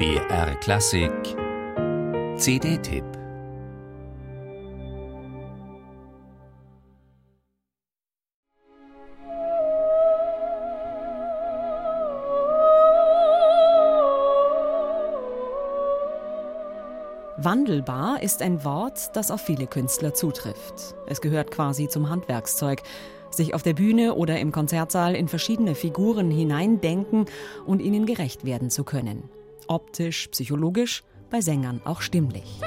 BR Klassik CD-Tipp Wandelbar ist ein Wort, das auf viele Künstler zutrifft. Es gehört quasi zum Handwerkszeug. Sich auf der Bühne oder im Konzertsaal in verschiedene Figuren hineindenken und ihnen gerecht werden zu können. Optisch, psychologisch, bei Sängern auch stimmlich.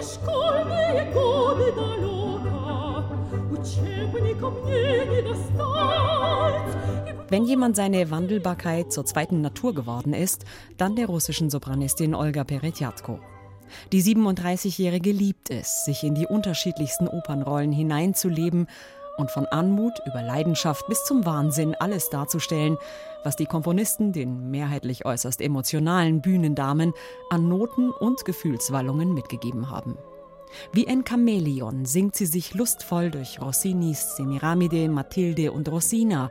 Wenn jemand seine Wandelbarkeit zur zweiten Natur geworden ist, dann der russischen Sopranistin Olga Peretjatko. Die 37-Jährige liebt es, sich in die unterschiedlichsten Opernrollen hineinzuleben und von Anmut über Leidenschaft bis zum Wahnsinn alles darzustellen, was die Komponisten den mehrheitlich äußerst emotionalen Bühnendamen an Noten und Gefühlswallungen mitgegeben haben. Wie ein Chamäleon singt sie sich lustvoll durch Rossinis Semiramide, Mathilde und Rosina,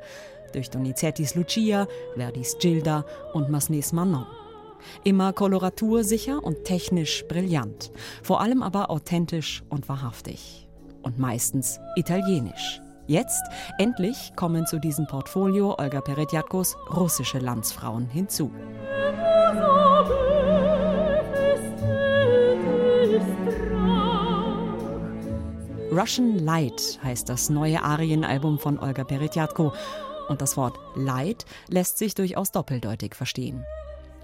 durch Donizettis Lucia, Verdis Gilda und Masnets Manon. Immer koloratursicher und technisch brillant, vor allem aber authentisch und wahrhaftig. Und meistens italienisch. Jetzt, endlich, kommen zu diesem Portfolio Olga Peretjatkos russische Landsfrauen hinzu. Russian Light heißt das neue Arienalbum von Olga Peretjatko. Und das Wort Light lässt sich durchaus doppeldeutig verstehen.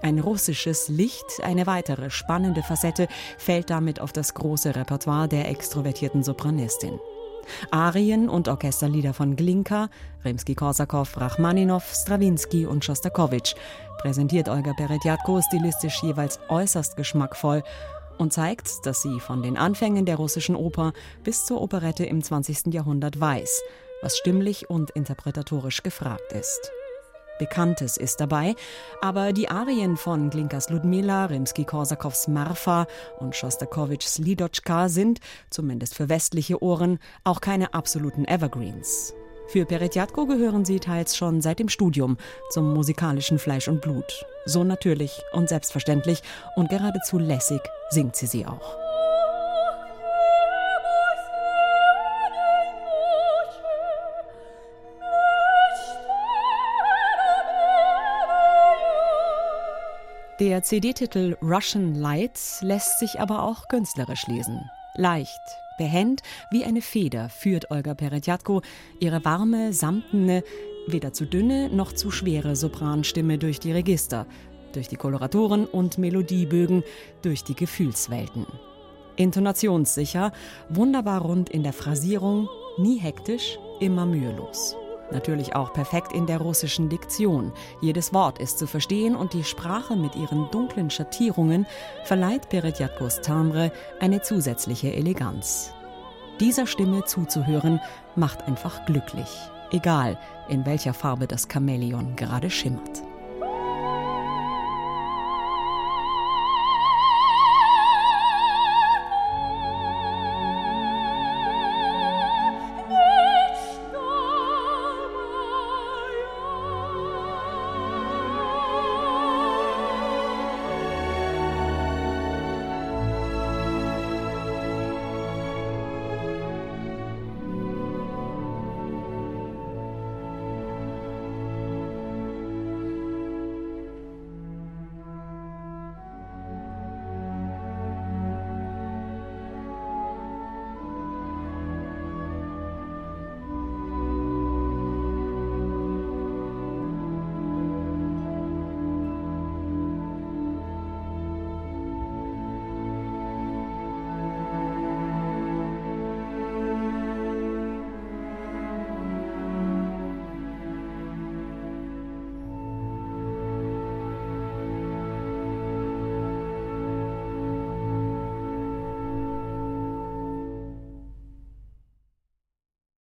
Ein russisches Licht, eine weitere spannende Facette, fällt damit auf das große Repertoire der extrovertierten Sopranistin. Arien und Orchesterlieder von Glinka, Rimsky-Korsakow, Rachmaninow, Strawinski und Schostakowitsch präsentiert Olga Peretjatko stilistisch jeweils äußerst geschmackvoll und zeigt, dass sie von den Anfängen der russischen Oper bis zur Operette im 20. Jahrhundert weiß, was stimmlich und interpretatorisch gefragt ist. Bekanntes ist dabei, aber die Arien von Glinkas Ludmila, Rimski-Korsakows Marfa und Schostakowitschs Lidotschka sind, zumindest für westliche Ohren, auch keine absoluten Evergreens. Für Peretjatko gehören sie teils schon seit dem Studium zum musikalischen Fleisch und Blut. So natürlich und selbstverständlich und geradezu lässig singt sie sie auch. Der CD-Titel Russian Lights lässt sich aber auch künstlerisch lesen. Leicht, behend, wie eine Feder führt Olga Peretjatko ihre warme, samtene, weder zu dünne noch zu schwere Sopranstimme durch die Register, durch die Koloratoren und Melodiebögen, durch die Gefühlswelten. Intonationssicher, wunderbar rund in der Phrasierung, nie hektisch, immer mühelos. Natürlich auch perfekt in der russischen Diktion. Jedes Wort ist zu verstehen und die Sprache mit ihren dunklen Schattierungen verleiht Peretjatkos Timbre eine zusätzliche Eleganz. Dieser Stimme zuzuhören macht einfach glücklich, egal in welcher Farbe das Chamäleon gerade schimmert.